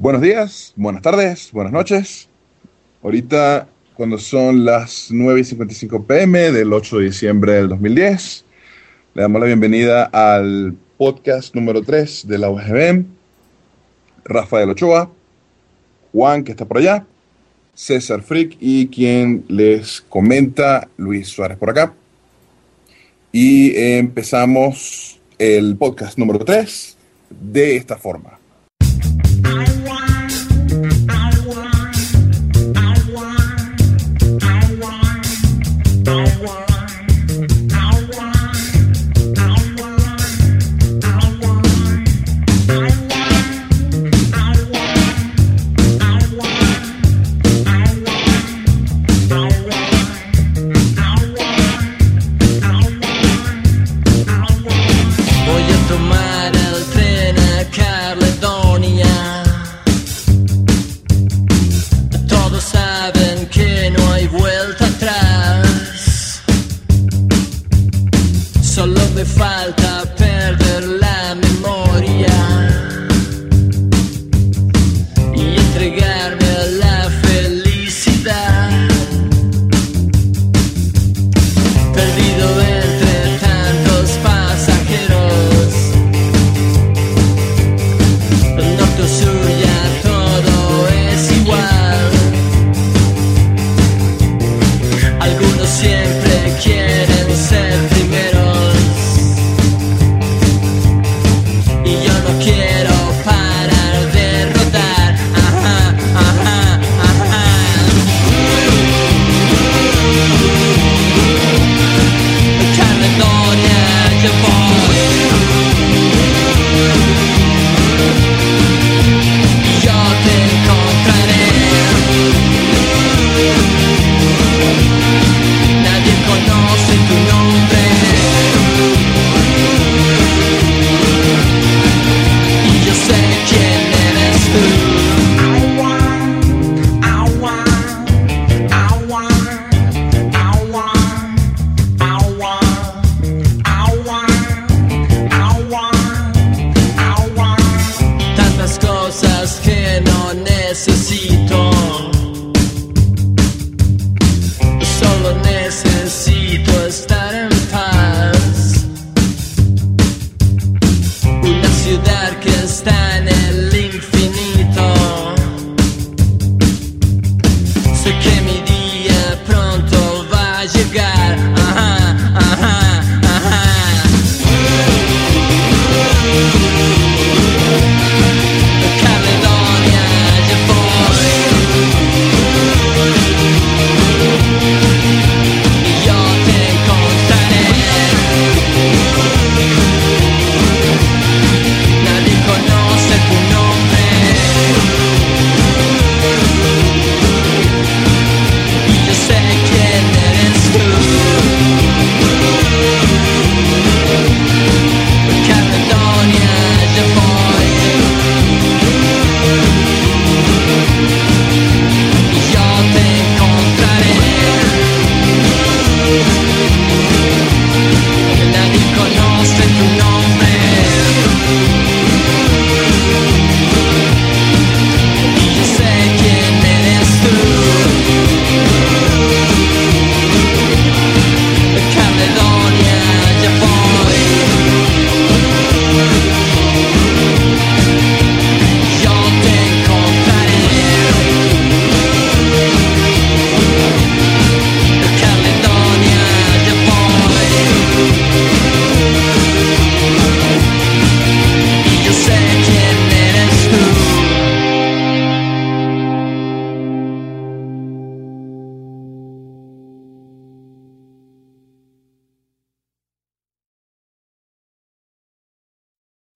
Buenos días, buenas tardes, buenas noches. Ahorita, cuando son las 9 y 55 pm del 8 de diciembre del 2010, le damos la bienvenida al podcast número 3 de la UGB. Rafael Ochoa, Juan, que está por allá, César Frick y quien les comenta, Luis Suárez por acá. Y empezamos el podcast número 3 de esta forma.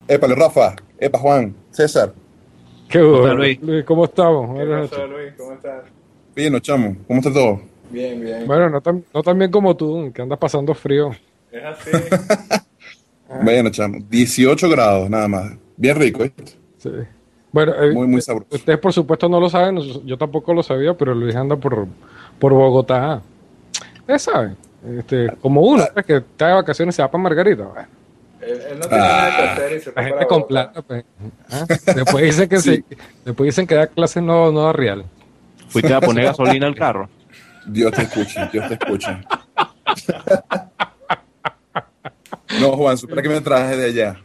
Épale, Rafa. Epa, Juan. César. Qué bueno, Luis. Luis, ¿cómo estamos? ¿Qué Buenas pasó, noches. Luis? ¿Cómo estás? Bien, chamo. ¿Cómo está todo? Bien, bien. Bueno, no tan, no tan bien como tú, que andas pasando frío. Es así. Bueno, chamo. 18 grados, nada más. Bien rico, ¿viste? Sí. Bueno, eh, Muy, muy sabroso. ustedes por supuesto no lo saben, yo tampoco lo sabía, pero Luis anda por, por Bogotá. Ustedes saben, este, como uno, pues, que está de vacaciones y se va para Margarita. Bueno, él, él no tiene nada que hacer y se la fue gente para con plata, pues. ¿ah? Después dicen que Sí. se, después dicen que da clases no, no da real. Fuiste a poner gasolina al carro. Dios te escuche, Dios te escuche. No, Juan, supera que me traje de allá.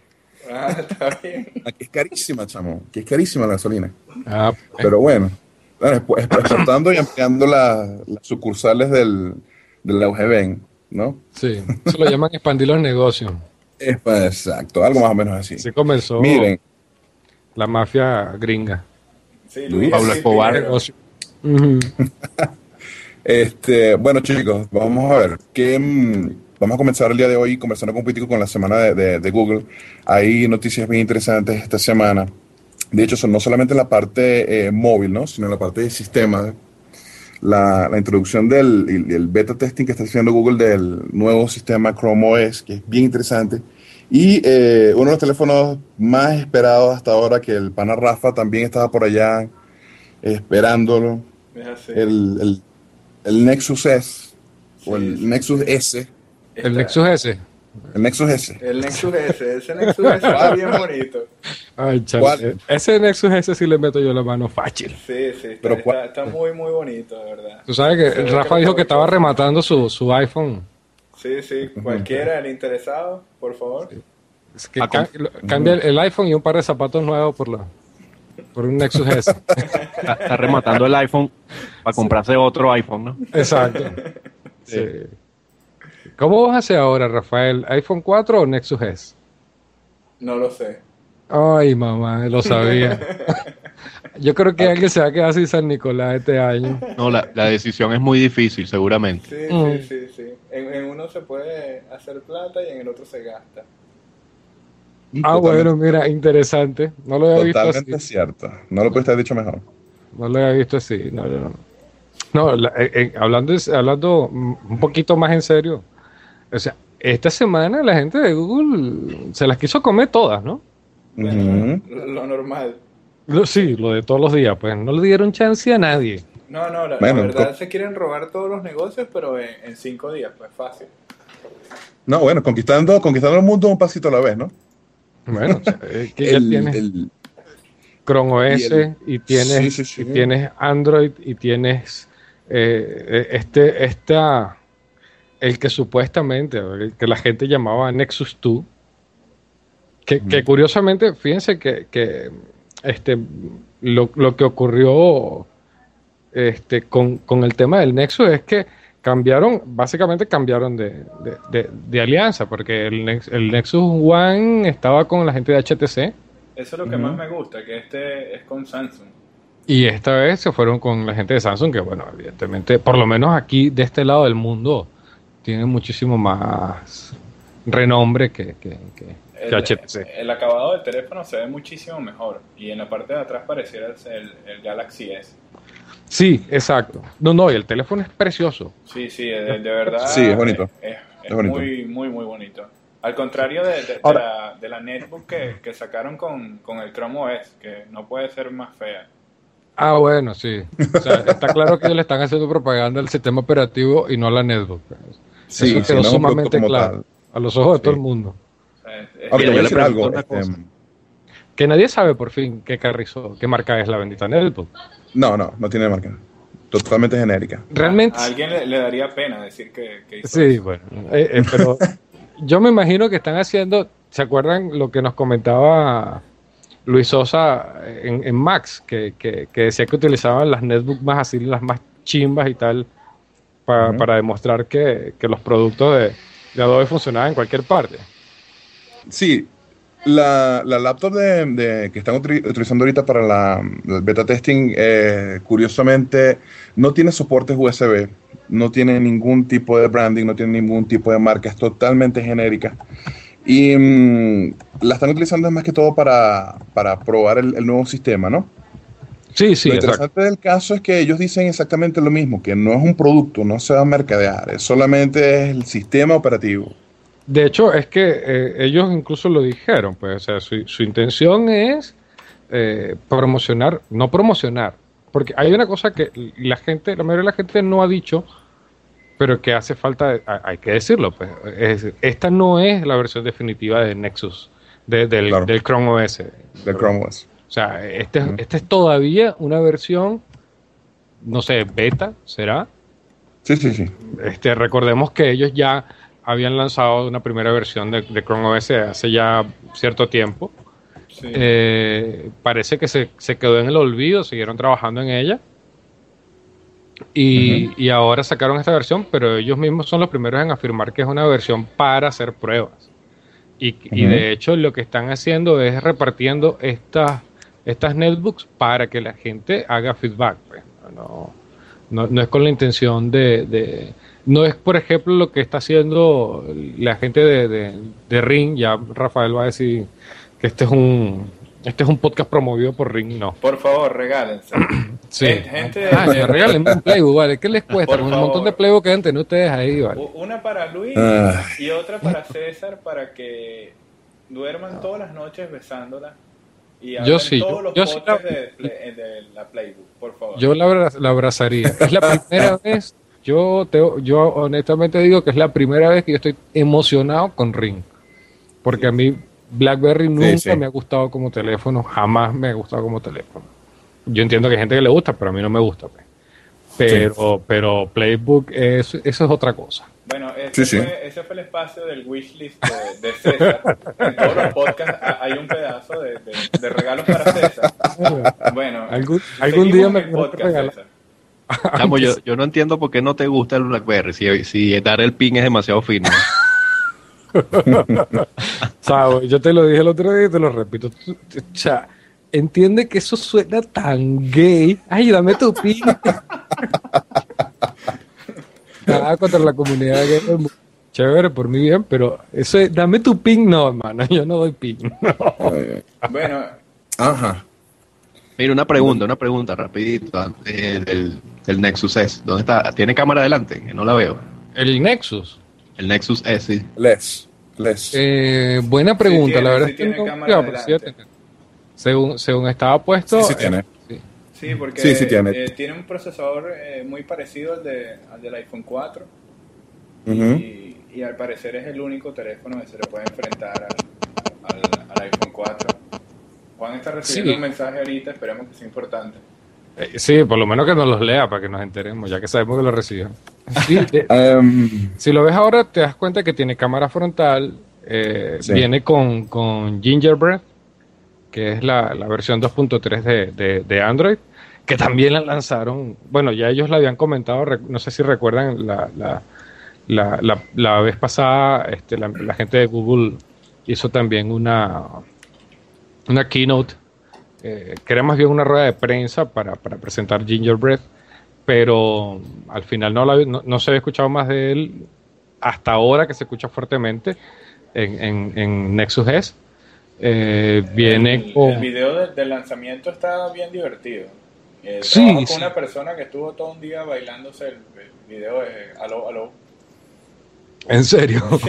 Ah, está bien. Aquí es carísima, chamo. Aquí es carísima la gasolina. Ah, Pero bueno, bueno, expo- expo- exportando y ampliando la- las sucursales del, del ¿no? sí, eso lo llaman expandir los negocios. Es, exacto, algo más o menos así. Así comenzó Miren, la mafia gringa. Sí, Luis. Pablo Escobar. este, bueno chicos, vamos a ver, ¿qué, mm, vamos a comenzar el día de hoy conversando un poquitico con la semana de, de- de Google. Hay noticias bien interesantes esta semana. De hecho, son no solamente la parte eh, móvil, ¿no? sino la parte de sistemas. La, la introducción del y el beta testing que está haciendo Google del nuevo sistema Chrome OS, que es bien interesante. Y eh, uno de los teléfonos más esperados hasta ahora, que el pana Rafa también estaba por allá esperándolo, Es así. el, el, el Nexus S o Sí, el sí. Nexus S, El Nexus S. el Nexus S. El Nexus S. Ese Nexus S está bien bonito. Ay, chale. ¿Cuál? Ese Nexus S sí le meto yo la mano fácil. Sí, sí. Está, Pero está, muy, muy bonito, de verdad. Tú sabes que ve Rafa que dijo que estaba rematando su, su iPhone. Sí, sí. Cualquiera, el interesado, por favor. Es que Ah, ca- cambia el, el iPhone y un par de zapatos nuevos por, la, por un Nexus S. Está, está rematando el iPhone para comprarse otro iPhone, ¿no? Exacto. Sí. ¿Cómo vas a hacer ahora, Rafael? ¿iPhone 4 o Nexus S? No lo sé. Ay, mamá, lo sabía. Yo creo que alguien se va a quedar sin San Nicolás este año. No, la, la decisión es muy difícil, seguramente. Sí, Mm. sí, sí, sí. En, en uno se puede hacer plata y en el otro se gasta. Ah, Totalmente- bueno, mira, interesante. No lo había visto Totalmente así. cierto. No lo puedes haber dicho mejor. No lo había visto así. No, no, no. No, la- eh, eh, hablando, hablando un poquito más en serio. O sea, esta semana la gente de Google se las quiso comer todas, ¿no? Lo, lo normal. Lo- sí, lo de todos los días, pues no le dieron chance a nadie. No, no, la, verdad se quieren robar todos los negocios, pero en, en cinco días, pues fácil. No, bueno, conquistando, conquistando el mundo un pasito a la vez, ¿no? Bueno, o sea, es que ya El- tienes el- Chrome OS y el- y, tienes, Sí, sí, sí. y tienes Android y tienes eh, eh, este, esta, el que supuestamente, el que la gente llamaba Nexus 2, que, que curiosamente, fíjense que, que, este, lo, lo que ocurrió este, con, con el tema del Nexus es que cambiaron, básicamente cambiaron de, de- de- de alianza, porque el, Nex- el Nexus One estaba con la gente de HTC. Eso es lo que más me gusta, que este es con Samsung. Y esta vez se fueron con la gente de Samsung, que bueno, evidentemente, por lo menos aquí de este lado del mundo, tiene muchísimo más renombre que- que El, HTC. el acabado del teléfono se ve muchísimo mejor y en la parte de atrás pareciera el, el Galaxy S. Sí, exacto. No, no, y el teléfono es precioso. Sí, sí, de, de verdad. Sí, es bonito. Es, es- es Es bonito. muy, muy, muy bonito. Al contrario de, de- Ahora- la, de la netbook que, que sacaron con, con el Chrome OS, que no puede ser más fea. Ah, bueno, sí. O sea, está claro que le están haciendo propaganda al sistema operativo y no a la netbook. Sí, Eso sí, quedó sumamente claro. tal. A los ojos de Sí. todo el mundo. O sea, es- es- Ahora, te yo voy a le decir pregunto algo. una este. Que nadie sabe por fin qué carrizo, qué marca es la bendita netbook. no, no, no tiene marca. Totalmente genérica. Realmente a alguien le, le daría pena decir que, que hizo Sí, eso. bueno, eh, eh, pero yo me imagino que están haciendo, ¿se acuerdan lo que nos comentaba Luis Sosa en, en Max? Que, que- que decía que utilizaban las netbooks más así, las más chimbas y tal, pa- Ujú. para demostrar que, que los productos de, de Adobe funcionaban en cualquier parte. Sí, la, la laptop de, de- que están utili- utilizando ahorita para la, el beta testing, eh, curiosamente, no tiene soportes USB, no tiene ningún tipo de branding, no tiene ningún tipo de marca, es totalmente genérica. Y mm, la están utilizando más que todo para, para probar el, el nuevo sistema, ¿no? Sí, sí, lo exacto. interesante del caso es que ellos dicen exactamente lo mismo, que no es un producto, no se va a mercadear, es solamente el sistema operativo. De hecho, es que eh, ellos incluso lo dijeron, pues, o sea, su, su intención es eh, promocionar, no promocionar, porque hay una cosa que la gente, la mayoría de la gente no ha dicho, pero que hace falta, hay que decirlo, pues, es- esta no es la versión definitiva de Nexus, de- del, Claro. del Chrome OS. Del Chrome OS. O sea, este, este es todavía una versión, no sé, beta, ¿será? Sí, sí, sí. Este, recordemos que ellos ya habían lanzado una primera versión de, de Chrome OS hace ya cierto tiempo. Sí. Eh, parece que se, se quedó en el olvido, siguieron trabajando en ella. Y, y ahora sacaron esta versión, pero ellos mismos son los primeros en afirmar que es una versión para hacer pruebas. Y, y de hecho lo que están haciendo es repartiendo estas, estas netbooks para que la gente haga feedback. pues. No, no, no es con la intención de, de- No es, por ejemplo, lo que está haciendo la gente de, de, de Ring. Ya Rafael va a decir que este es un, este es un podcast promovido por Ring. No. Por favor, regálense. Sí. Gente- gente Ah, de- me regalen un Playbook, ¿vale? ¿Qué les cuesta? Por un montón de. Playbook que deben tener ustedes ahí, ¿vale? Una para Luis Ah. y otra para César para que duerman todas las noches besándola y Yo sí, todos yo- los yo sí la- de, la Playbook, por favor. Yo la, abra- la abrazaría. Es la primera vez, yo, te, yo honestamente digo que es la primera vez que yo estoy emocionado con Ring. Porque a mí BlackBerry nunca sí. me ha gustado como teléfono, jamás me ha gustado como teléfono. Yo entiendo que hay gente que le gusta, pero a mí no me gusta. pues. Pero, pero Playbook, es, eso es otra cosa. Bueno, ese, Sí, sí. Fue, ese fue el espacio del wishlist de, de César. En todos los podcasts ha- hay un pedazo de, de- de regalos para César. Bueno, Algún- algún día me el podcast. César. Chamo, yo, yo no entiendo por qué no te gusta el BlackBerry. Si, si dar el pin es demasiado fino. ¿Sabes? Yo te lo dije el otro día y te lo repito. O sea, entiende que eso suena tan gay. Ay, dame tu pin. Nada contra la comunidad gay. Chévere, por mi bien, pero eso es, dame tu pin, no, hermano. Yo no doy pin. No. Bueno, Ajá. Mira, una pregunta, una pregunta rapidito eh, del, del Nexus S. ¿Dónde está? ¿Tiene cámara adelante? Que no la veo. El Nexus. El Nexus S, sí. Les. Les. Eh, buena pregunta. tiene, la verdad sí es que tiene no. cámara claro, pero sí según, según estaba puesto. Sí, sí eh, tiene. sí. sí, porque Sí, sí tiene. eh, tiene un procesador eh, muy parecido al, de, al del iPhone 4 Ujú. y, y al parecer es el único teléfono que se le puede enfrentar al, al- al iPhone 4. Juan está recibiendo Sí. un mensaje ahorita, esperemos que sea importante. Eh, sí, por lo menos que nos los lea para que nos enteremos, ya que sabemos que lo. Sí, de- Em, Si lo ves ahora, te das cuenta que tiene cámara frontal, eh, Sí. viene con, con Gingerbread, que es la, la versión 2.3 de, de, de Android, que también la lanzaron, bueno, ya ellos la habían comentado, no sé si recuerdan, la, la, la, la, la vez pasada este, la, la gente de Google hizo también una, una keynote, eh, que era más bien una rueda de prensa para, para presentar Gingerbread, pero al final no, la- no, no se había escuchado más de él hasta ahora que se escucha fuertemente en, en, en Nexus S. Eh, viene el, con... el video de- del lanzamiento está bien divertido. Eh, Sí, con sí. una persona que estuvo todo un día bailándose el, el video de Aló, Aló. En serio.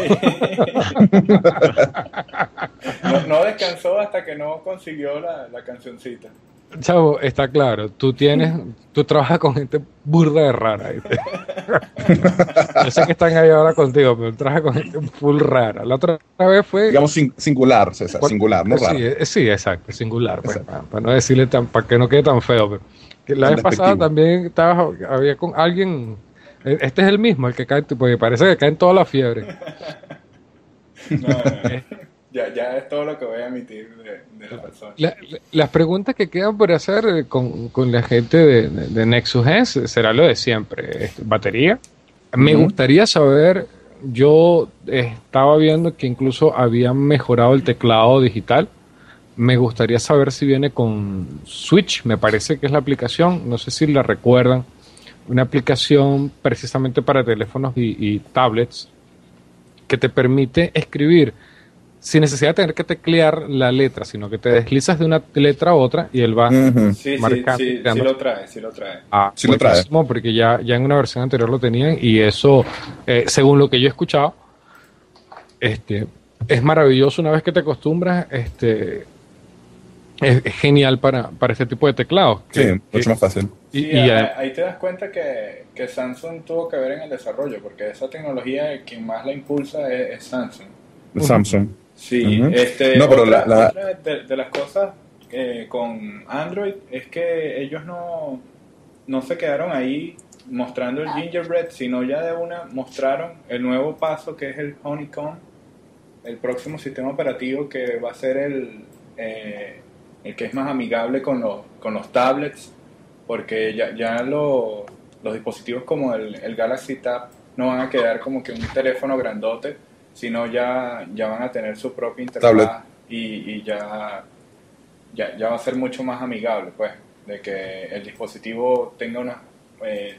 No, no descansó hasta que no consiguió la, la cancioncita. Chavo, está claro, tú tienes, tú trabajas con gente burda de rara. Yo sé que están ahí ahora contigo, pero trabajas con gente full rara. La otra vez fue... digamos sin- singular, César, singular, no sí, raro. eh, sí, exacto, singular, pues, Exacto. para, para no decirle tan, para que no quede tan feo. pero que la vez pasada también estaba, había con alguien, este es el mismo, el que cae, porque parece que cae en toda la fiebre. No, no. ya, ya es todo lo que voy a emitir de, de la persona. La- la- las preguntas que quedan por hacer eh, con, con la gente de, de- de Nexus S será lo de siempre, este, batería. Me gustaría saber, yo estaba viendo que incluso habían mejorado el teclado digital. Me gustaría saber si viene con Switch, me parece que es la aplicación, no sé si la recuerdan, una aplicación precisamente para teléfonos y, y tablets que te permite escribir sin necesidad de tener que teclear la letra, sino que te deslizas de una letra a otra y él va Ujú. Sí, sí, marcando, sí, sí creando. lo trae, sí lo trae. Ah, Sí lo trae. porque ya, ya en una versión anterior lo tenían y eso, eh, según lo que yo he escuchado, este, es maravilloso una vez que te acostumbras, este, es, es genial para, para este tipo de teclados. Sí, que- mucho que- más fácil. Y- Sí, y ahí, te das cuenta que, que Samsung tuvo que ver en el desarrollo, porque esa tecnología quien más la impulsa es, es Samsung. Samsung. Sí, Ujú. este, No, pero otra, la- la- otra de, de las cosas eh, con Android es que ellos no, no se quedaron ahí mostrando el gingerbread, sino ya de una mostraron el nuevo paso que es el Honeycomb, el próximo sistema operativo que va a ser el, eh, el que es más amigable con los, con los tablets, porque ya, ya lo- los dispositivos como el, el Galaxy Tab no van a quedar como que un teléfono grandote, sino ya, ya van a tener su propia interfaz y, y ya, ya, ya va a ser mucho más amigable, pues, de que el dispositivo tenga una, eh,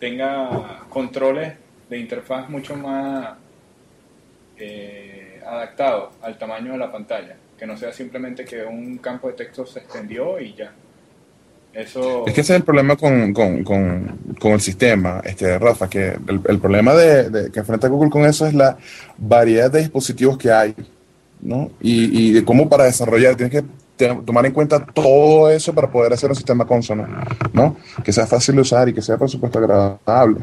tenga controles de interfaz mucho más eh, adaptados al tamaño de la pantalla, que no sea simplemente que un campo de texto se extendió y ya. Eso Es que ese es el problema con, con, con, con el sistema, este, Rafa, que el, el problema de, de- que enfrenta Google con eso es la variedad de dispositivos que hay, ¿no? Y, y de cómo para desarrollar tienes que tomar en cuenta todo eso para poder hacer un sistema consono, ¿no? Que sea fácil de usar y que sea, por supuesto, agradable.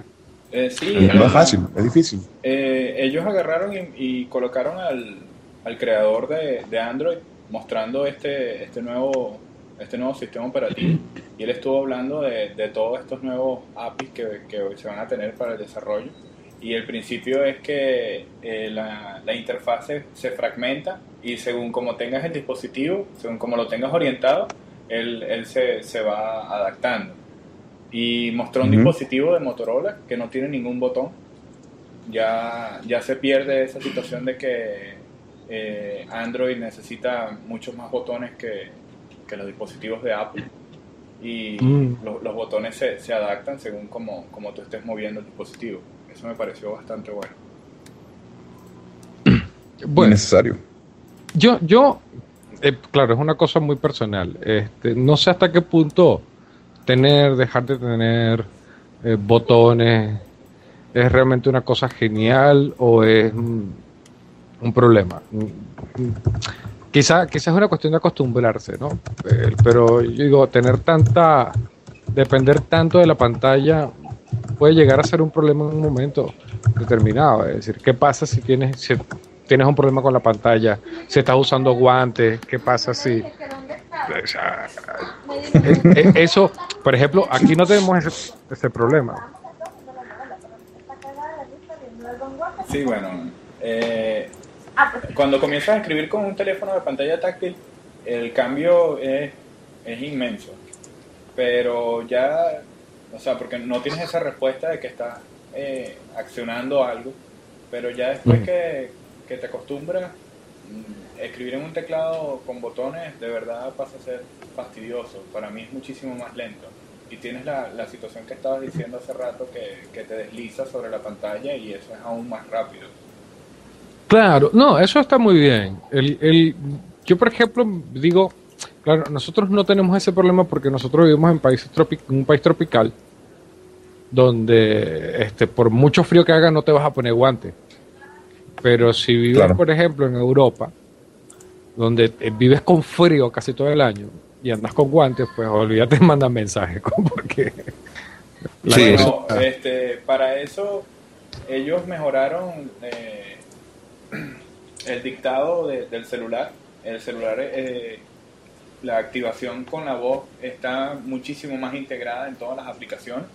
eh, sí, No es fácil, es difícil. eh, ellos agarraron y, y colocaron al, al creador de, de Android mostrando este, este nuevo este nuevo sistema operativo y él estuvo hablando de, de todos estos nuevos APIs que, que se van a tener para el desarrollo y el principio es que eh, la, la interfaz se, fragmenta y según como tengas el dispositivo, según como lo tengas orientado, él, él se, se va adaptando. Y mostró un Ujú. dispositivo de Motorola que no tiene ningún botón. Ya, ya se pierde esa situación de que eh, Android necesita muchos más botones que, que los dispositivos de Apple. Y Mm. lo- los botones se, se adaptan según como, como tú estés moviendo el dispositivo. Eso me pareció bastante bueno. bueno, necesario. Yo, yo, eh, claro, es una cosa muy personal. Este, no sé hasta qué punto tener, dejar de tener eh, botones es realmente una cosa genial o es un, un problema. Quizá, quizá es una cuestión de acostumbrarse, ¿no? Eh, pero yo digo, tener tanta, depender tanto de la pantalla puede llegar a ser un problema en un momento determinado. Es decir, ¿qué pasa si tienes, si tienes un problema con la pantalla? Si estás usando guantes, ¿qué pasa si... o sea, eso, por ejemplo, aquí no tenemos ese, ese problema. Sí, bueno. eh, cuando comienzas a escribir con un teléfono de pantalla táctil, el cambio es, es inmenso. Pero ya, o sea, porque no tienes esa respuesta de que estás eh, accionando algo, pero ya después que, que te acostumbras, mm, escribir en un teclado con botones de verdad pasa a ser fastidioso. Para mí es muchísimo más lento. Y tienes la, la situación que estabas diciendo hace rato que, que te deslizas sobre la pantalla y eso es aún más rápido. Claro, no, eso está muy bien. El, el, yo, por ejemplo, digo, claro, nosotros no tenemos ese problema porque nosotros vivimos en países tropi- un país tropical donde este, por mucho frío que haga no te vas a poner guantes. Pero si vives, Claro. por ejemplo, en Europa, donde eh, vives con frío casi todo el año y andas con guantes, pues olvídate de mandar mensajes, porque Sí, Bueno, este, para eso ellos mejoraron eh, el dictado de- del celular. El celular, eh, la activación con la voz está muchísimo más integrada en todas las aplicaciones.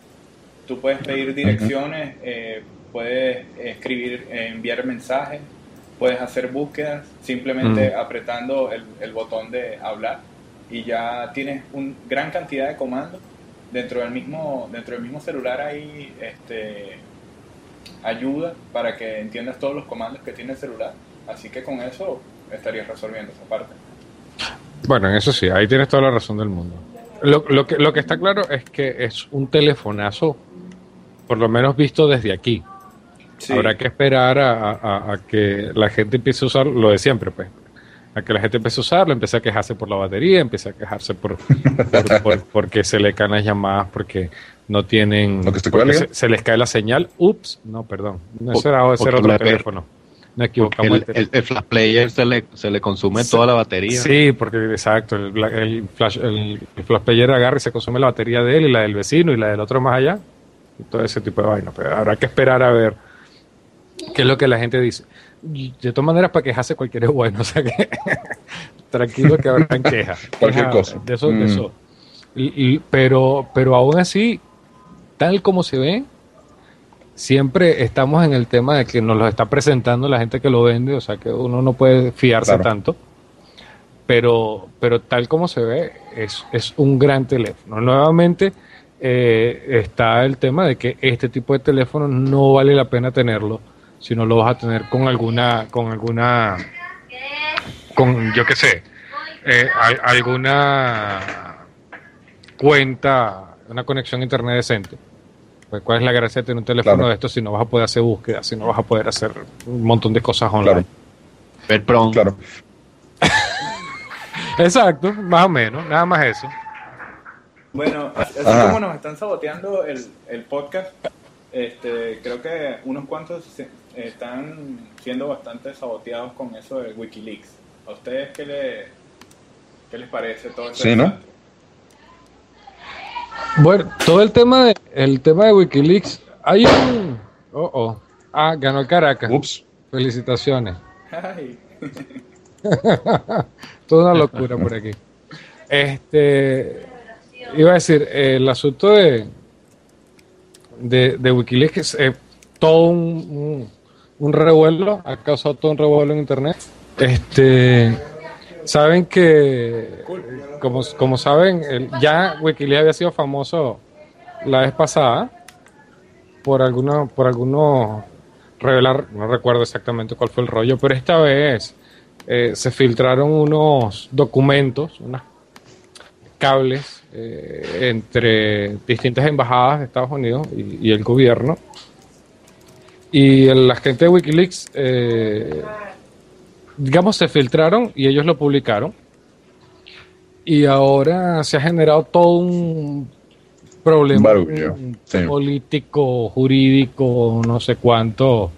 Tú puedes pedir direcciones, eh, puedes escribir, eh, enviar mensajes, puedes hacer búsquedas simplemente apretando el, el botón de hablar y ya tienes una gran cantidad de comandos dentro del mismo dentro del mismo celular hay este ayuda para que entiendas todos los comandos que tiene el celular así que con eso estarías resolviendo esa parte Bueno, en eso sí, ahí tienes toda la razón del mundo. Lo, lo que, lo que está claro es que es un telefonazo, por lo menos visto desde aquí. Sí. Habrá que esperar a, a- a que la gente empiece a usar lo de siempre, pues. A que la gente empiece a usarlo, empiece a quejarse por la batería, empiece a quejarse por, por- por- porque se le caen las llamadas, porque no tienen. ¿Lo que se se, les cae la señal. Ups, no, perdón. No, ese era, ese era porque otro teléfono. Nos equivocamos. El, el- el flash player se le, se le consume toda la batería. Sí, porque exacto, el, el flash, el, flash player agarra y se consume la batería de él y la del vecino y la del otro más allá. Y todo ese tipo de vaina. Pero habrá que esperar a ver qué es lo que la gente dice. De todas maneras, para quejarse cualquier es bueno. O sea que tranquilo que habrán quejas. Cualquier cosa. De eso, de Mm. eso. Y, y- pero, pero aún así, tal como se ve, siempre estamos en el tema de que nos lo está presentando la gente que lo vende, o sea que uno no puede fiarse Claro. tanto. Pero, pero tal como se ve, es, es un gran teléfono. Nuevamente eh, está el tema de que este tipo de teléfono no vale la pena tenerlo si no lo vas a tener con alguna, con alguna, con yo qué sé, eh, al- alguna cuenta, una conexión a internet decente. Pues, ¿Cuál es la gracia de tener un teléfono Claro. de esto si no vas a poder hacer búsquedas, si no vas a poder hacer un montón de cosas online? Claro, Ver prom. claro. Exacto, más o menos, nada más eso. Bueno, así Ajá. como nos están saboteando el, el podcast, este, creo que unos cuantos se- están siendo bastante saboteados con eso de Wikileaks. ¿A ustedes qué, le, qué les parece todo esto? Sí, ¿no? Bueno, todo el tema de, el tema de Wikileaks, hay un... Oh, oh. Ah, ganó el Caracas. Ups. Felicitaciones. Ay, Toda una locura por aquí. Este, iba a decir, eh, el asunto de, de, de Wikileaks es eh, todo un, un, un revuelo, ha causado todo un revuelo en Internet. Este, saben que, como, como saben, el- ya Wikileaks había sido famoso la vez pasada por algunos, por algunos revelar, no recuerdo exactamente cuál fue el rollo, pero esta vez eh, se filtraron unos documentos, unos cables eh, entre distintas embajadas de Estados Unidos y, y el gobierno. Y el- la gente de Wikileaks, eh, digamos, se filtraron y ellos lo publicaron. Y ahora se ha generado todo un problema Barullo, un- sí. político, jurídico, no sé cuánto.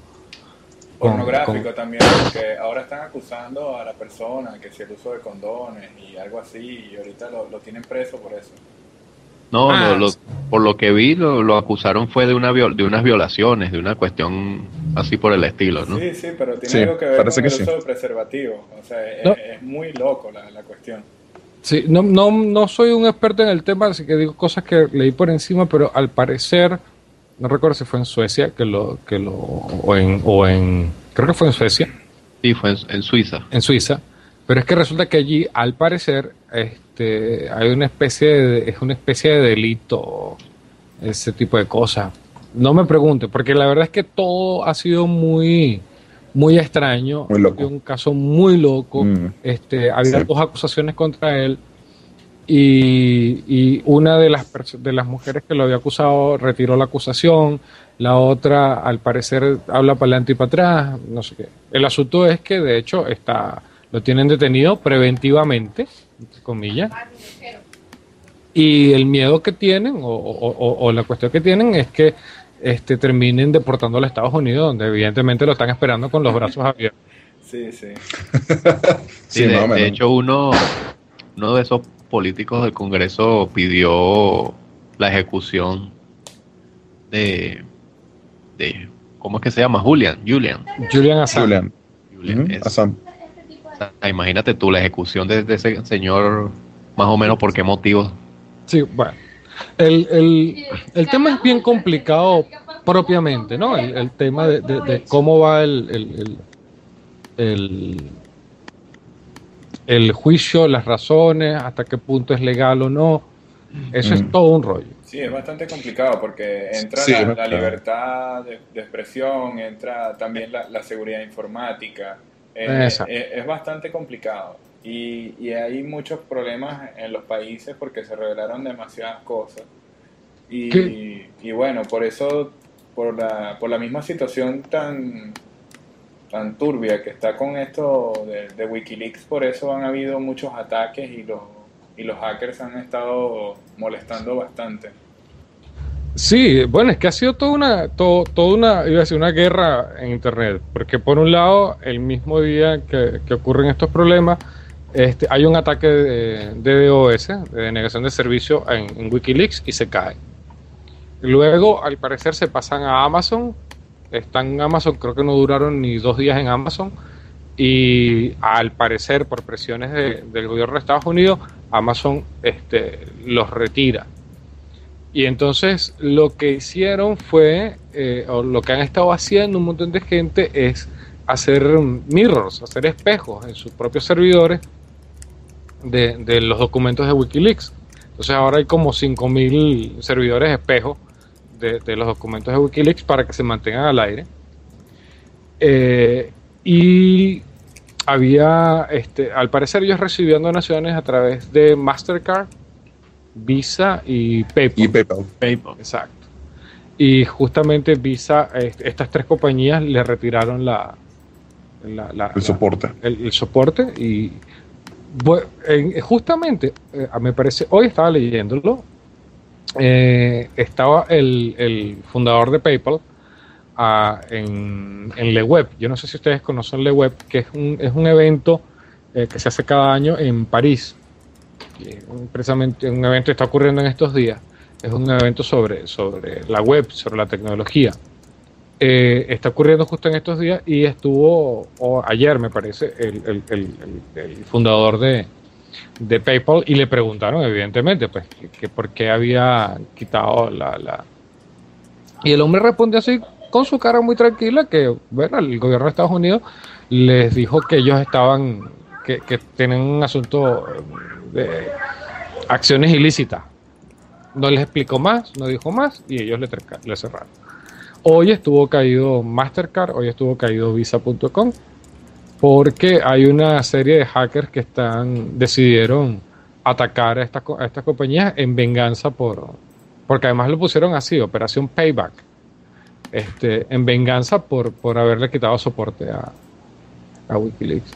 pornográfico con- también, porque ahora están acusando a la persona que si el uso de condones y algo así, y ahorita lo, lo tienen preso por eso. No, Ah, lo- lo- por lo que vi, lo, lo acusaron fue de, una viol- de unas violaciones, de una cuestión así por el estilo, ¿no? Sí, sí, pero tiene Sí, algo que ver con el uso sí. de preservativo. O sea, es, No. es muy loco la, la cuestión. Sí, no, no, no soy un experto en el tema, así que digo cosas que leí por encima, pero al parecer, no recuerdo si fue en Suecia que lo, que lo, o en, o en, creo que fue en Suecia, Sí, fue en, en Suiza. en Suiza, pero es que resulta que allí, al parecer, este, hay una especie de, es una especie de delito, ese tipo de cosas. No me pregunte, porque la verdad es que todo ha sido muy, muy extraño, Muy loco. un caso muy loco. Mm. Este, había Sí. dos acusaciones contra él y, y una de las de las mujeres que lo había acusado retiró la acusación, la otra al parecer habla para adelante y para atrás, no sé qué. El asunto es que de hecho está lo tienen detenido preventivamente, entre comillas. Y el miedo que tienen o, o- o- o la cuestión que tienen es que este terminen deportándolo a Estados Unidos, donde evidentemente lo están esperando con los brazos abiertos. Sí, sí. Sí, Sí, de, hecho, uno, uno de esos políticos del Congreso pidió la ejecución de, de ¿cómo es que se llama? Julian, Julian. Julian Assange. Julian. Sea, imagínate tú la ejecución de, de ese señor, más o menos por qué motivos. Sí, bueno. El, el, el tema es bien complicado propiamente, ¿no? El, el tema de, de- de cómo va el, el, el, el- el juicio, las razones, hasta qué punto es legal o no. Eso es Mm. todo un rollo. Sí, es bastante complicado porque entra Sí, la, libertad de, de expresión, entra también la, la seguridad informática. Eh, Exacto. es, es bastante complicado. Y, y hay muchos problemas en los países porque se revelaron demasiadas cosas. Y, y bueno, por eso por la, por la misma situación tan, tan turbia que está con esto de, de Wikileaks, por eso han habido muchos ataques y los, y los hackers han estado molestando bastante. Sí, bueno, es que ha sido toda una, todo, toda una, iba a decir, una guerra en Internet, porque por un lado, el mismo día que, que ocurren estos problemas, este, hay un ataque de, de DOS, de denegación de servicio en, Wikileaks, y se cae. Luego, al parecer, se pasan a Amazon, están en Amazon, creo que no duraron ni dos días en Amazon, y al parecer, por presiones de- del gobierno de Estados Unidos, Amazon este, los retira. Y entonces lo que hicieron fue, eh, o lo que han estado haciendo un montón de gente es hacer mirrors, hacer espejos en sus propios servidores de, de los documentos de Wikileaks. Entonces ahora hay como 5.000 servidores espejos de, de los documentos de Wikileaks para que se mantengan al aire. Eh, y había, este, al parecer ellos recibían donaciones a través de Mastercard, Visa y PayPal. Y PayPal. PayPal. Exacto. Y justamente Visa, estas tres compañías le retiraron la, la- la- El la- soporte. el, el soporte y bu- en- justamente, eh, me parece, hoy estaba leyéndolo, eh, estaba el, el fundador de PayPal ah, en, en Le Web. Yo no sé si ustedes conocen Le Web, que es un, es un evento eh, que se hace cada año en París. Un- precisamente un evento que está ocurriendo en estos días. Es un evento sobre, sobre la web, sobre la tecnología. Eh, está ocurriendo justo en estos días y estuvo o ayer, me parece, el, fundador de, PayPal y le preguntaron, evidentemente, pues, que, por qué había quitado la. Y el hombre respondió así con su cara muy tranquila que, bueno, el gobierno de Estados Unidos les dijo que ellos estaban, que, que tienen un asunto de acciones ilícitas. No les explicó más, no dijo más y ellos le cerraron. Hoy estuvo caído Mastercard, hoy estuvo caído Visa.com, porque hay una serie de hackers que están decidieron atacar a estas, co- a estas compañías en venganza por, porque además lo pusieron así, Operación Payback, este, en venganza por, por haberle quitado soporte a, a Wikileaks.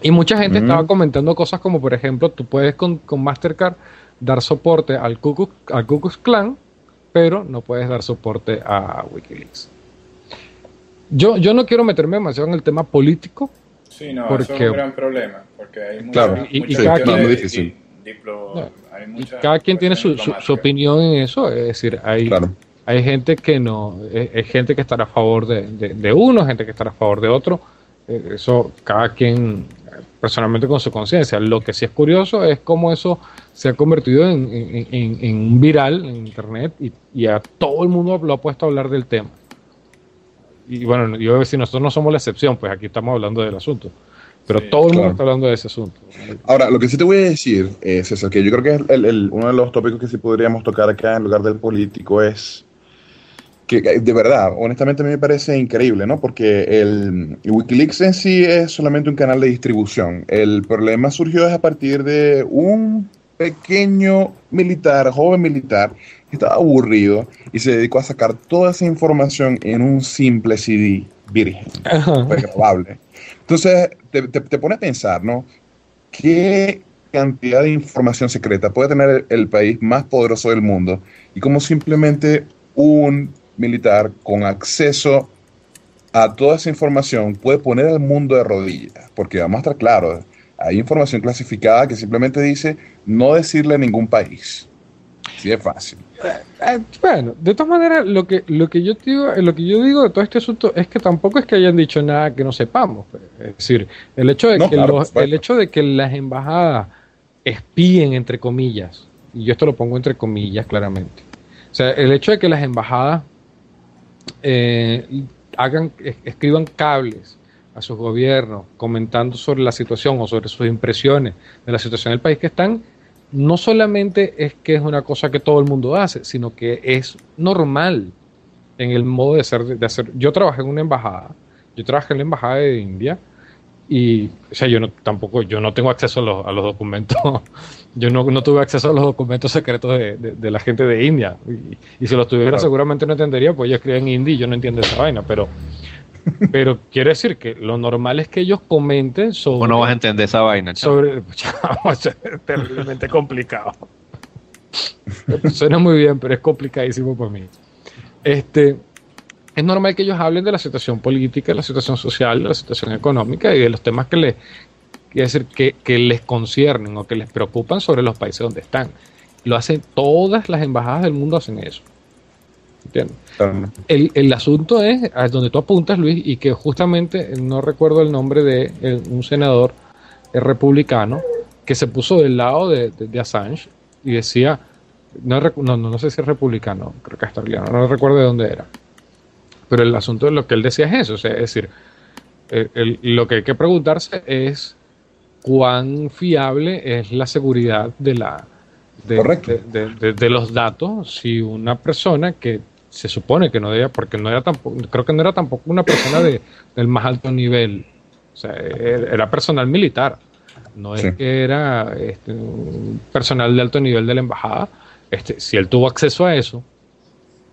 Y mucha gente Mm. estaba comentando cosas como, por ejemplo, tú puedes con, con Mastercard dar soporte al Ku Klux- al Ku Klux Klan, pero no puedes dar soporte a Wikileaks. Yo, yo no quiero meterme demasiado en el tema político, Sí, no, eso es un gran problema, porque hay mucha, Claro, y- y cada quien- de muy difícil. di- diplo- No, hay y mucha cada quien tiene su, su- opinión en eso, es decir, hay, Claro. hay gente que no, es, es gente que estará a favor de, de- de uno, gente que estará a favor de otro, eso cada quien eh, personalmente con su conciencia. Lo que sí es curioso es cómo eso se ha convertido en, en- en- en un viral en internet y, y a todo el mundo lo ha puesto a hablar del tema. Y bueno, yo voy a decir, nosotros no somos la excepción, pues aquí estamos hablando del asunto. Pero Sí, todo el mundo claro. está hablando de ese asunto. Ahora, lo que sí te voy a decir, eh, César, que yo creo que es el- el- uno de los tópicos que sí podríamos tocar acá en lugar del político es que que de verdad, honestamente a mí me parece increíble, ¿no? Porque el, Wikileaks en sí es solamente un canal de distribución. El problema surgió a partir de un pequeño militar, joven militar, que estaba aburrido y se dedicó a sacar toda esa información en un simple CD virgen grabable. Entonces, te, te, te pone a pensar, ¿no? ¿Qué cantidad de información secreta puede tener el, el país más poderoso del mundo? Y cómo simplemente un militar con acceso a toda esa información puede poner al mundo de rodillas. Porque vamos a estar claros, hay información clasificada que simplemente dice no decirle a ningún país. Así de fácil. Eh, bueno, de todas maneras, lo que, lo que yo digo, lo que yo digo de todo este asunto es que tampoco es que hayan dicho nada que no sepamos. pues. Es decir, el hecho de No, que claro, los- por el hecho de que las embajadas espíen entre comillas, y yo esto lo pongo entre comillas claramente. O sea, el hecho de que las embajadas eh, hagan, es- escriban cables a sus gobiernos comentando sobre la situación o sobre sus impresiones de la situación del país que están, no solamente es que es una cosa que todo el mundo hace, sino que es normal en el modo de, ser, de hacer. Yo trabajé en una embajada, yo trabajé en la embajada de India Y, o sea, yo no, tampoco, yo no tengo acceso a los, a los documentos, yo no, no tuve acceso a los documentos secretos de, de- de la gente de India. Y, y si los tuviera Claro. seguramente no entendería, pues yo escribía en hindi y yo no entiendo esa vaina, pero, pero quiere decir que lo normal es que ellos comenten sobre... ¿Cómo no vas a entender esa vaina, chamo? sobre Chamo, eso es terriblemente complicado. Suena muy bien, pero es complicadísimo para mí. Este, es normal que ellos hablen de la situación política, de la situación social, de la situación económica y de los temas que les, decir, que, que les conciernen o que les preocupan sobre los países donde están. Lo hacen todas las embajadas del mundo hacen eso. ¿Entiendes? Claro. El, el asunto es a donde tú apuntas, Luis, y que justamente no recuerdo el nombre de un senador eh, republicano que se puso del lado de, de- de Assange y decía, no, no, no, sé si es republicano, creo que es australiano, no recuerdo de dónde era. Pero el asunto de lo que él decía es eso, o sea, es decir, eh, el- lo que hay que preguntarse es cuán fiable es la seguridad de la de, Correcto. de- de- de- de los datos si una persona que se supone que no debía, porque no era tampoco, creo que no era tampoco una persona de, del más alto nivel, o sea, era era personal militar, no es que era este, un personal de alto nivel de la embajada, este, si él tuvo acceso a eso,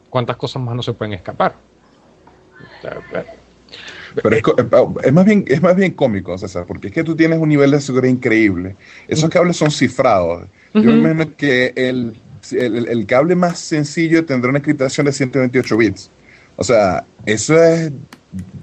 ¿cuántas cosas más no se pueden escapar? Pero es, co- es más bien, es más bien cómico, César, porque es que tú tienes un nivel de seguridad increíble. Esos cables son cifrados. Yo me imagino que el, el, el cable más sencillo tendrá una encriptación de 128 bits. O sea, eso es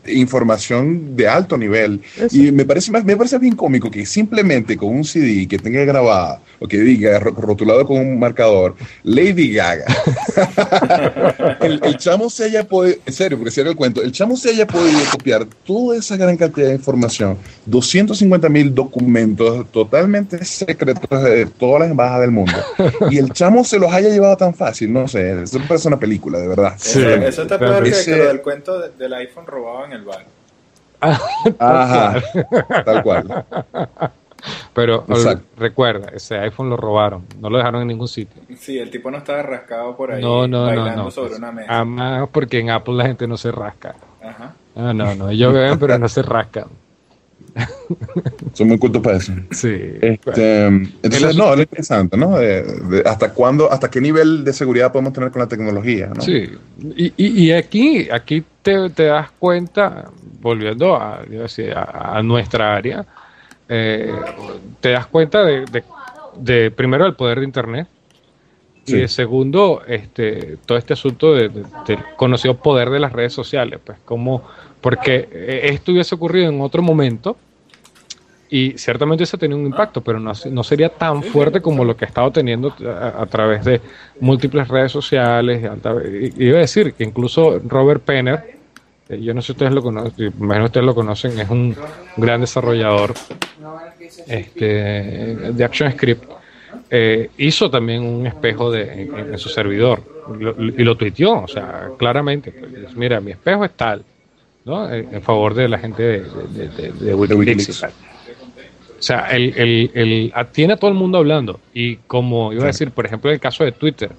información de alto nivel. Eso. Y me parece, más, me parece bien cómico que simplemente con un CD que tenga grabada o que diga ro- rotulado con un marcador, Lady Gaga, el, el chamo se haya podido, en serio, porque cierra el cuento, el chamo se haya podido copiar toda esa gran cantidad de información, 250 mil documentos totalmente secretos de todas las embajadas del mundo, y el chamo se los haya llevado tan fácil, no sé, eso parece una película, de verdad. Sí. Eso, eso está peor que, Ese- que lo del cuento de- del iPhone robado en el bar. Ajá, tal cual. Pero Exacto. recuerda, ese iPhone lo robaron, no lo dejaron en ningún sitio. Sí, el tipo no estaba rascado por ahí No, no, no, bailando no. sobre una mesa. Además, porque en Apple la gente no se rasca. Ajá. Ah, no, no, ellos beben, pero no se rascan. Son muy cultos para eso. Sí. Este, entonces, no, es lo interesante, ¿no? De- de hasta cuándo, hasta qué nivel de seguridad podemos tener con la tecnología, ¿no? Sí, y, y, y aquí, aquí te, te das cuenta, volviendo a, a a, nuestra área, eh, te das cuenta de, de- de, primero el poder de Internet y de segundo este, todo este asunto de- de- del conocido poder de las redes sociales, pues como porque eh, esto hubiese ocurrido en otro momento y ciertamente eso tenía un impacto, pero no, no sería tan fuerte como lo que ha estado teniendo a, a través de múltiples redes sociales. y iba a decir que incluso Robert Penner, eh, yo no sé si ustedes lo conocen, menos ustedes lo conocen, es un gran desarrollador este, de ActionScript. eh, hizo también un espejo de, en, en su servidor Lo- y lo tuiteó, o sea, claramente. pues, mira, mi espejo es tal, ¿no? En, favor de la gente de, de- de- de Wikileaks. O sea, el, el, tiene a todo el mundo hablando. Y como iba a decir, por ejemplo, en el caso de Twitter,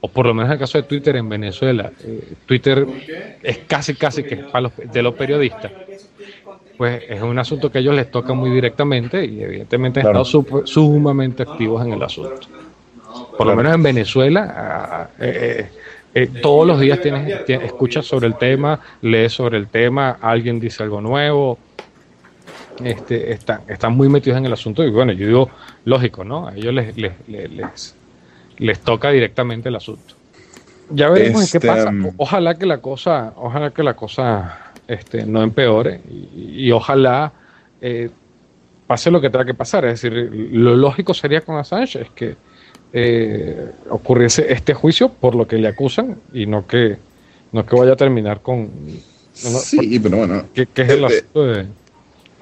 o por lo menos en el caso de Twitter en Venezuela, eh, Twitter es casi, casi que es para los, de los periodistas. Pues es un asunto que a ellos les toca muy directamente y evidentemente han estado sup- sumamente activos en el asunto. Por lo menos en Venezuela, eh, eh, eh, todos los días tienes, tienes- escuchas sobre el tema, lees sobre el tema, alguien dice algo nuevo, este, están, están muy metidos en el asunto y bueno, yo digo, lógico, ¿no? A ellos les, les, les, les, les toca directamente el asunto. Ya veremos en qué Este, pasa. um, Ojalá que la cosa, ojalá que la cosa este, no empeore y, y ojalá eh, pase lo que tenga que pasar. Es decir, lo lógico sería con Assange es que eh, ocurriese este juicio por lo que le acusan y no que no que vaya a terminar con no, Sí, pero bueno, que, que es el Eh, eh, asunto de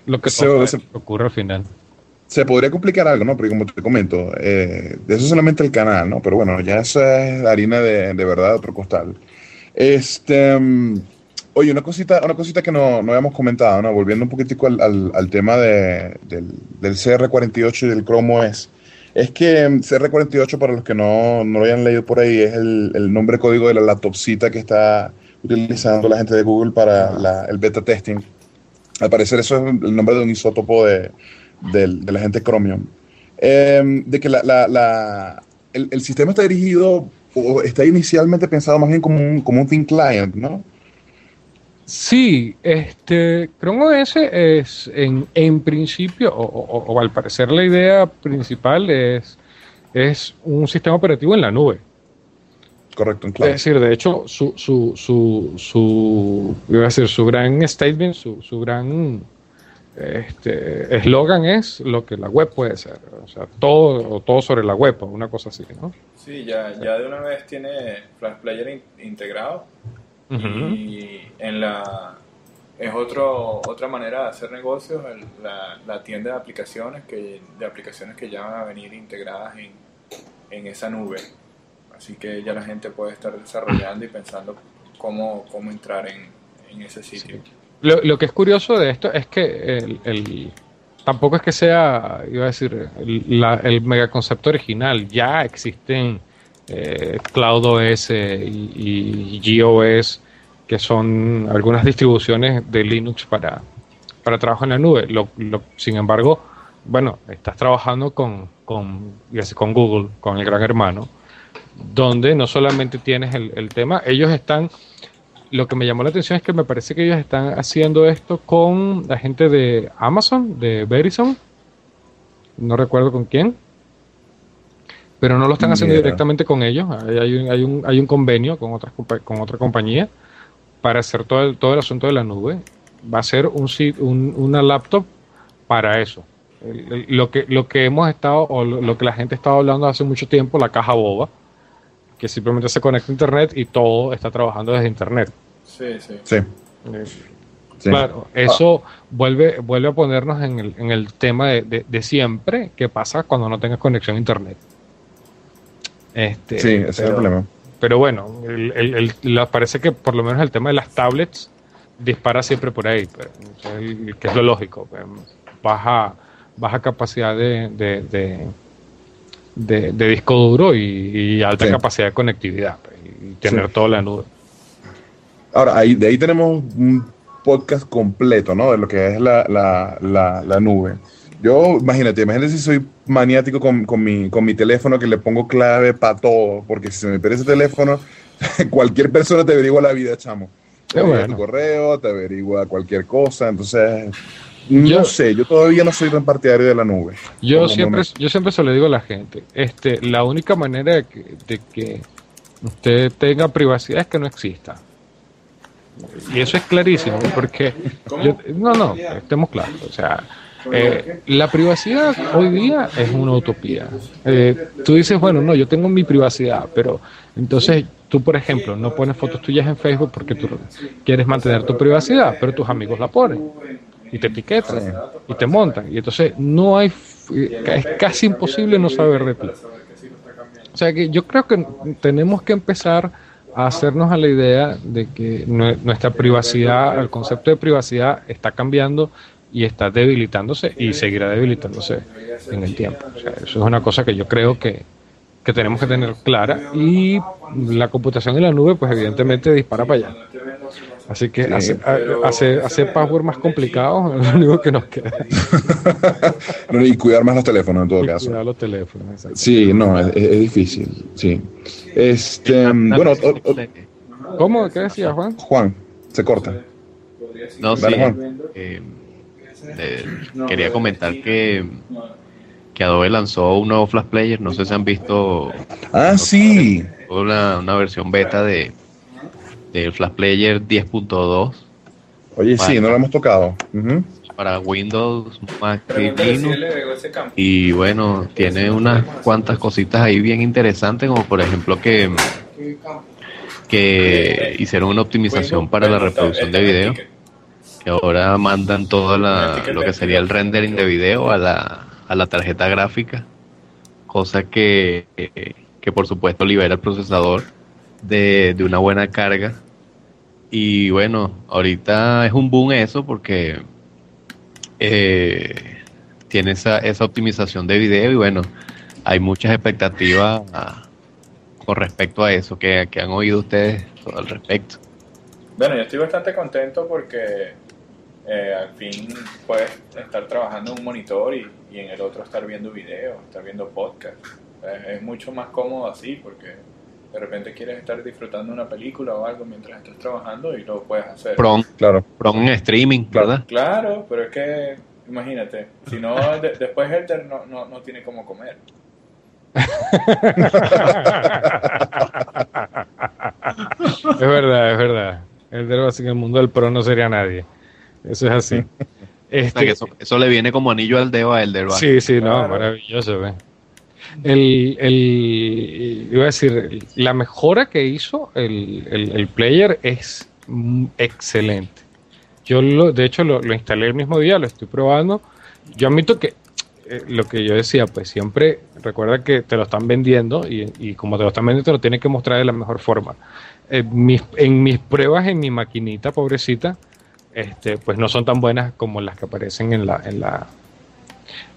lo que se- ocurre al final. se podría complicar algo, ¿no? Porque como te comento, eh, de eso solamente el canal, ¿no? Pero bueno, ya eso es harina de, de verdad de otro costal. Este, mm, oye, una cosita, una cosita que no, no habíamos comentado, ¿no? Volviendo un poquitico al, al- al tema de- del, del CR48 y del Chrome OS. Es que mm, CR48, para los que no, no lo hayan leído por ahí, es el, el nombre código de la laptopcita que está utilizando la gente de Google para la- el beta testing Al parecer eso es el nombre de un isótopo de, del, del agente Chromium. Em, de que la, la- la- el, el sistema está dirigido o está inicialmente pensado más bien como un, como un thin client, ¿no? Sí, este, Chrome OS es en, en principio, o, o- o al parecer la idea principal es, es un sistema operativo en la nube. Correcto, en cloud. Es decir, de hecho, su, su, su, su, iba a decir, su gran statement, su, su gran este, eslogan es lo que la web puede ser. O sea, todo, o todo sobre la web, o una cosa así, ¿no? Sí, ya, ya de una vez tiene Flash Player in- integrado y en la es otro otra manera de hacer negocios el- la, la tienda de aplicaciones que de aplicaciones que ya van a venir integradas en, en esa nube. Así que ya la gente puede estar desarrollando y pensando cómo, cómo entrar en, en ese sitio. Lo, lo que es curioso de esto es que el, el- tampoco es que sea, iba a decir, el, la- el megaconcepto original. Ya existen eh, CloudOS y, y GOS, que son algunas distribuciones de Linux para, para trabajo en la nube. Lo- sin embargo, bueno, estás trabajando con, con, con Google, con el gran hermano, donde no solamente tienes el, el tema, ellos están lo que me llamó la atención es que me parece que ellos están haciendo esto con la gente de Amazon, de Verizon. No recuerdo con quién. Pero no lo están haciendo directamente con ellos. Hay, hay un, hay, un, hay un convenio con, otras, con otra compañía para hacer todo el, todo el asunto de la nube. Va a ser un, un- una laptop para eso. El- el- lo, que, lo que hemos estado, o lo, lo que la gente estaba hablando hace mucho tiempo, la caja boba, que simplemente se conecta a Internet y todo está trabajando desde Internet. sí, sí Sí, sí. Claro, eso vuelve, vuelve a ponernos en el, en el tema de, de- de siempre, qué pasa cuando no tengas conexión a internet. Este, Sí, ese es el problema. Pero bueno, el, el- el- parece que por lo menos el tema de las tablets dispara siempre por ahí, pero, que es lo lógico. pues, Baja, baja capacidad de, de, de- de- de disco duro y, y alta Sí. capacidad de conectividad pues, y tener Sí. todo en la nube. Ahora, ahí, de ahí tenemos un podcast completo, ¿no? De lo que es la, la, la, la nube. Yo, imagínate, imagínate si soy maniático con, con, mi, con mi teléfono que le pongo clave para todo, porque si se me pierde ese teléfono, cualquier persona te averigua la vida, chamo. Te averigua bueno. tu correo, te averigua cualquier cosa, entonces, no Yo- sé, yo todavía no soy tan partidario de la nube. Yo siempre, momento. yo siempre se lo digo a la gente, este, la única manera de que, de que usted tenga privacidad es que no exista. Y eso es clarísimo, porque yo- no, no, estemos claros. O sea, eh, la privacidad hoy día es una utopía. Eh, tú dices, bueno, no, yo tengo mi privacidad, pero entonces tú, por ejemplo, no pones fotos tuyas en Facebook porque tú quieres mantener tu privacidad, pero tus amigos la ponen y te etiquetan y te montan. Y entonces no hay, f- es casi imposible no saber de. O sea que yo creo que tenemos que empezar a hacernos a la idea de que nue- nuestra privacidad, el concepto de privacidad está cambiando y está debilitándose y seguirá debilitándose en el tiempo. O sea, eso es una cosa que yo creo que, que tenemos que tener clara y la computación en la nube pues evidentemente dispara para allá. Así que Sí, hace, hace, hacer password más complicado es lo único que nos queda. Y cuidar más los teléfonos en todo Y caso. cuidar los teléfonos. exacto. Sí, no, es, es difícil, sí. Este, bueno, o- o- ¿Cómo? ¿Qué decía Juan? Juan, se corta. No, sí. Dale, Juan. eh, eh, quería comentar que, que Adobe lanzó un nuevo Flash Player. No sé si han visto Ah, sí. una, una versión beta de del Flash Player 10.2 Oye, sí, no lo hemos tocado. Para Windows, Mac Linux. Y bueno, tiene unas cuantas cositas ahí bien interesantes, como por ejemplo que, que hicieron una optimización para la reproducción de video, que ahora mandan todo la, lo que sería el rendering de video a la, a la tarjeta gráfica, cosa que, que por supuesto libera el procesador de, de una buena carga. Y bueno, ahorita es un boom eso porque eh, tiene esa, esa optimización de video y bueno, hay muchas expectativas con respecto a eso que, que han oído ustedes al respecto. Bueno, yo estoy bastante contento porque eh, al fin puedes estar trabajando en un monitor y, y en el otro estar viendo videos, estar viendo podcast. Es, es mucho más cómodo así porque de repente quieres estar disfrutando una película o algo mientras estás trabajando y lo puedes hacer. Pron, Claro. Pron en streaming, ¿verdad? Claro, pero es que, imagínate, si no, de- después Helter no, no, no tiene cómo comer. Es verdad, es verdad. El del en el mundo del pro no sería nadie. Eso es así. O sea, Este, que eso, eso le viene como anillo al dedo a Elder Bar. Sí, sí, no, Claro. maravilloso. ve. El, el, iba a decir, la mejora que hizo el, el- el player es excelente. Yo, lo, de hecho, lo, lo instalé el mismo día, lo estoy probando. Yo admito que eh, lo que yo decía, pues siempre recuerda que te lo están vendiendo y, y como te lo están vendiendo, te lo tienen que mostrar de la mejor forma. Eh, mis- en mis pruebas en mi maquinita, pobrecita, este, pues no son tan buenas como las que aparecen en la, en la,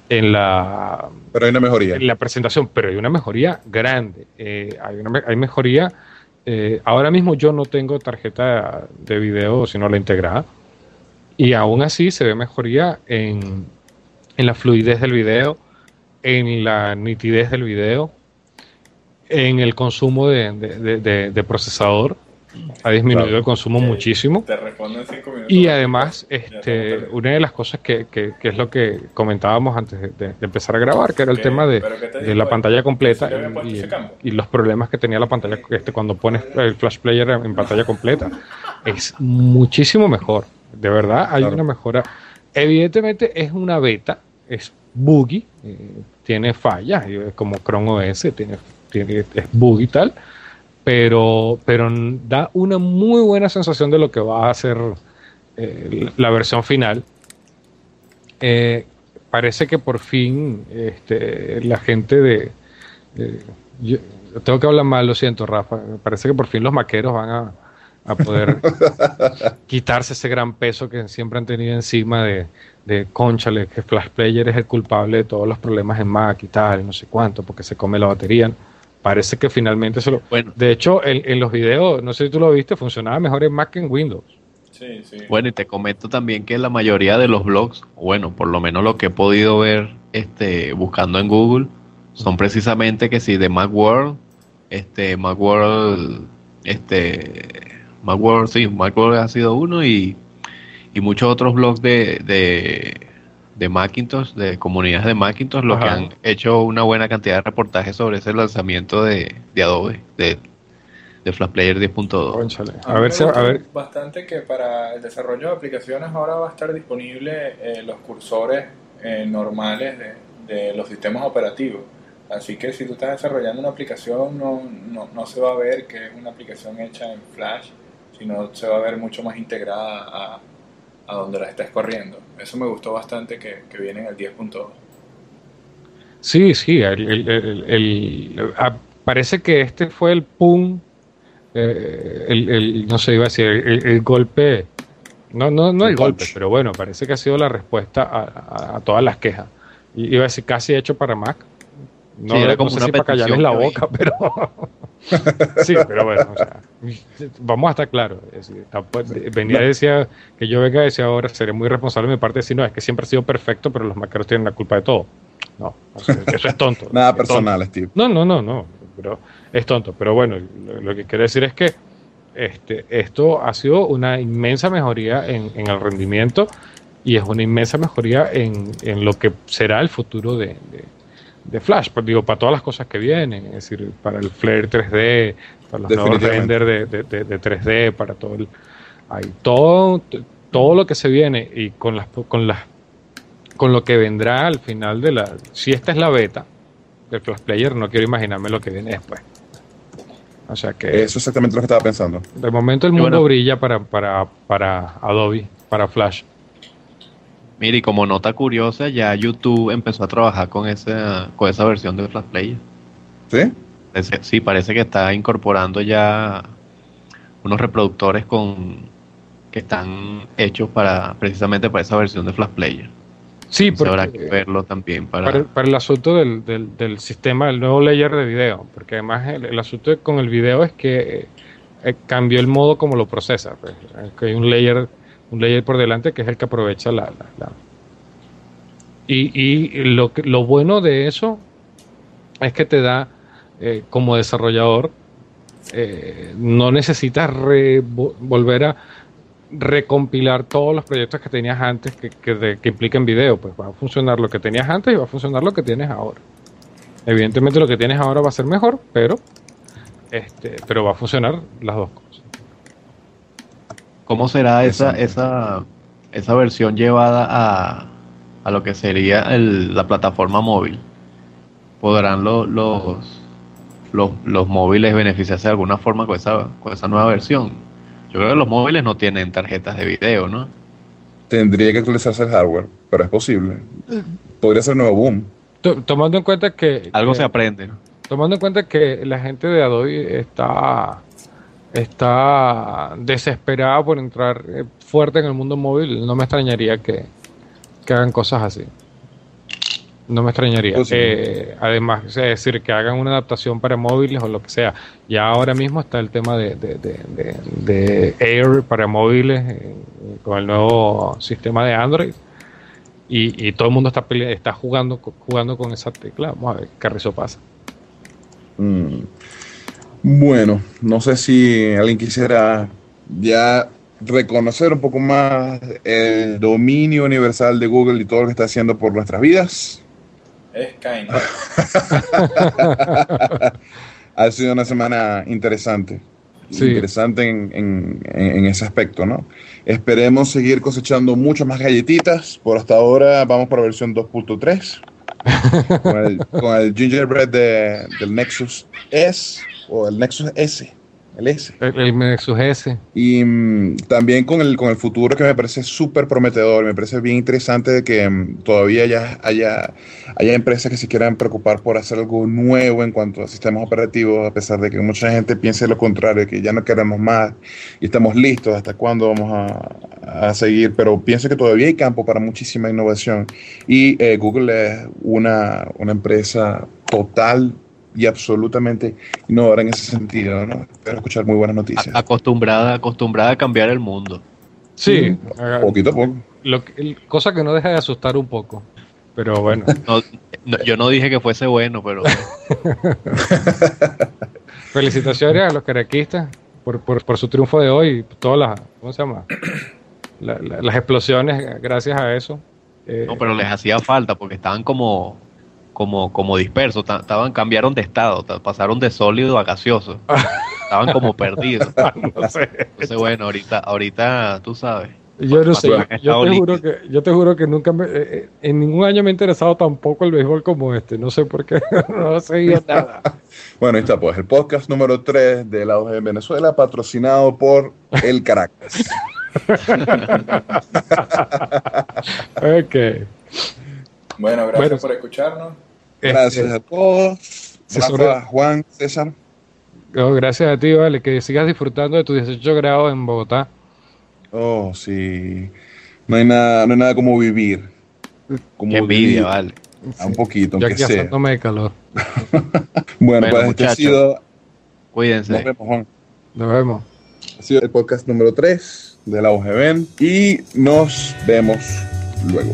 en la, Pero hay una mejoría. en la presentación, pero hay una mejoría grande. Eh, hay, una, hay mejoría. eh, ahora mismo yo no tengo tarjeta de video, sino la integrada. Y aún así se ve mejoría en, en la fluidez del video, en la nitidez del video, en el consumo de, de- de- de- de procesador. Ha disminuido Claro. el consumo muchísimo. Te respondo en cinco minutos. Y además, este, una de las cosas que, que- que es lo que comentábamos antes de, de- empezar a grabar, que era el ¿Qué? tema de, ¿Pero qué te de la pantalla completa ¿Sí le había puesto y, campo? y los problemas que tenía la pantalla este, cuando pones el flash player en pantalla completa. Es muchísimo mejor. De verdad, hay Claro. una mejora. Evidentemente es una beta, es buggy, eh, tiene fallas, y como Chrome OS, tiene, tiene, es buggy y tal, pero, pero da una muy buena sensación de lo que va a ser eh, la versión final. Eh, parece que por fin este, la gente de... eh, yo- tengo que hablar mal, lo siento, Rafa. Parece que por fin los maqueros van a, a poder quitarse ese gran peso que siempre han tenido encima de, de conchale, que Flash Player es el culpable de todos los problemas en Mac y tal, y no sé cuánto, porque se come la batería. Parece que finalmente se lo... Bueno, De hecho, en, en los videos, no sé si tú lo viste, funcionaba mejor en Mac que en Windows. Sí, sí. bueno, y te comento también que la mayoría de los blogs, bueno, por lo menos lo que he podido ver este, buscando en Google, son precisamente que si de Macworld, este, Macworld, este, Macworld, sí, Macworld ha sido uno y, y muchos otros blogs de, de, de Macintosh, de comunidades de Macintosh, lo que han hecho una buena cantidad de reportajes sobre ese lanzamiento de, de Adobe, de, de Flash Player 10.2. Cónchale. A A ver si, a ver, bastante que para el desarrollo de aplicaciones ahora va a estar disponible eh, los cursores eh, normales de, de los sistemas operativos. Así que si tú estás desarrollando una aplicación no, no, no se va a ver que es una aplicación hecha en Flash, sino se va a ver mucho más integrada a, a donde la estés corriendo. Eso me gustó bastante que, que viene en el 10.2. Sí, sí, el, el- el- el- parece que este fue el pum, eh, el, el- no sé, iba a decir, el, el golpe, no, no, no el El golpe, punch. pero bueno, parece que ha sido la respuesta a, a- a todas las quejas. Y Iba a decir casi hecho para Mac. No, Sí, era no como sé una si para callarles la boca, pero sí, pero bueno, o sea, vamos a estar claros. es decir, tampoco- venía decía que yo venga a decir ahora seré muy responsable de mi parte decir no, es que siempre ha sido perfecto, pero los maqueros tienen la culpa de todo. No, o sea, eso es tonto. Nada Es tonto. personal, Steve. No, no, no, no, pero es tonto. Pero bueno, lo, lo que quiero decir es que este, esto ha sido una inmensa mejoría en, en el rendimiento y es una inmensa mejoría en, en lo que será el futuro de, de- de Flash. Pues digo, para todas las cosas que vienen, es decir, para el Flare 3D, para los nuevos render de, de- de- de 3D, para todo el, hay todo, todo lo que se viene y con las con las con lo que vendrá al final de la si esta es la beta del Flash Player no quiero imaginarme lo que viene después o sea que Eso es exactamente lo que estaba pensando. de momento el mundo bueno. brilla para, para, para Adobe para Flash Mire, y como nota curiosa, ya YouTube empezó a trabajar con esa, con esa versión de Flash Player. ¿Sí? Sí, parece que está incorporando ya unos reproductores con que están hechos para precisamente para esa versión de Flash Player. sí Entonces habrá porque- que verlo también para, para, el, para el asunto del, del, del sistema, el nuevo layer de video, porque además el, el asunto con el video es que eh, cambió el modo como lo procesa. pues. Que hay un layer un layer por delante que es el que aprovecha la... Y, y lo, lo bueno de eso es que te da, eh, como desarrollador, eh, no necesitas volver a recompilar todos los proyectos que tenías antes que, que, impliquen video. Pues va a funcionar lo que tenías antes y va a funcionar lo que tienes ahora. Evidentemente lo que tienes ahora va a ser mejor, pero, este, pero va a funcionar las dos cosas. ¿Cómo será esa, esa, esa versión llevada a, a lo que sería el, la plataforma móvil? ¿Podrán los, los, los, móviles beneficiarse de alguna forma con esa, con esa nueva versión? Yo creo que los móviles no tienen tarjetas de video, ¿no? Tendría que actualizarse el hardware, pero es posible. Podría ser nuevo boom. tomando en cuenta que... Algo se aprende, Tomando en cuenta que la gente de Adobe está está desesperada por entrar eh, fuerte en el mundo móvil, no me extrañaría que, que hagan cosas así. No me extrañaría. Eh, además, es decir, que hagan una adaptación para móviles o lo que sea. Ya ahora mismo está el tema de, de, Air para móviles eh, con el nuevo sistema de Android. Y, todo el mundo está, está jugando, jugando con esa tecla. Vamos a ver qué rizo pasa. Mm. Bueno, no sé si alguien quisiera ya reconocer un poco más el dominio universal de Google y todo lo que está haciendo por nuestras vidas. Es ha sido una semana interesante. Interesante en, ese aspecto, ¿no? Esperemos seguir cosechando muchas más galletitas. Por hasta ahora vamos para versión 2.3. con, el, gingerbread del Nexus S o el Nexus S. El S. El, Nexus S. Y mm, también con el, con el futuro que me parece súper prometedor, me parece bien interesante de que mm, todavía haya, haya, haya empresas que se quieran preocupar por hacer algo nuevo en cuanto a sistemas operativos, a pesar de que mucha gente piense lo contrario, que ya no queremos más y estamos listos, hasta cuándo vamos a, a seguir, pero pienso que todavía hay campo para muchísima innovación y eh, Google es una, una empresa total y absolutamente innovadora en ese sentido. ¿no? Espero escuchar muy buenas noticias. Acostumbrada, acostumbrada a cambiar el mundo. Sí, poquito a poco. Lo cosa que no deja de asustar un poco. Pero bueno. yo no dije que fuese bueno, pero. Felicitaciones a los caraquistas por, por, su triunfo de hoy. Todas las. ¿Cómo se llama? las explosiones, gracias a eso. no, pero les hacía falta porque estaban como como, como dispersos, estaban, cambiaron de estado, pasaron de sólido a gaseoso, estaban como perdidos. Entonces, bueno, ahorita, ahorita tú sabes. Yo no sé, yo te, juro que, yo te juro que nunca me, eh, eh, en ningún año me ha interesado tampoco el béisbol como este, no sé por qué, no sé nada. bueno, ahí está pues el podcast número 3 de la de Venezuela, patrocinado por El Caracas. ok. Bueno, gracias por escucharnos. Gracias este, a todos. Rafa, Juan, César. gracias a ti, vale, que sigas disfrutando de tus 18 grados en Bogotá. Oh, sí. No hay nada, no hay nada como vivir. Como Qué envidia, vale. un poquito, Yo aquí sea. de calor. bueno, pues este ha sido. Cuídense. Nos vemos, Juan. Nos vemos. Ha sido el podcast número 3 de la UGBN y nos vemos luego.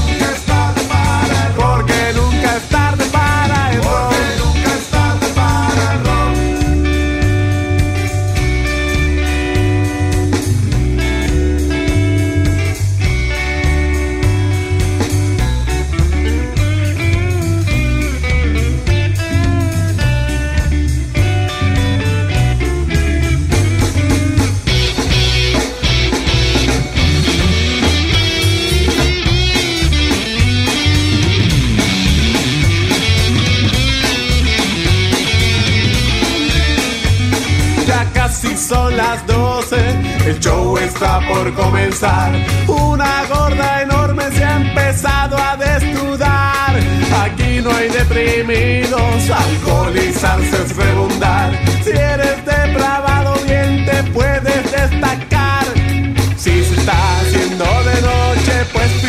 show está por comenzar. Una gorda enorme se ha empezado a desnudar. Aquí no hay deprimidos, alcoholizarse es redundar. Si eres depravado, bien te puedes destacar. Si se está haciendo de noche, pues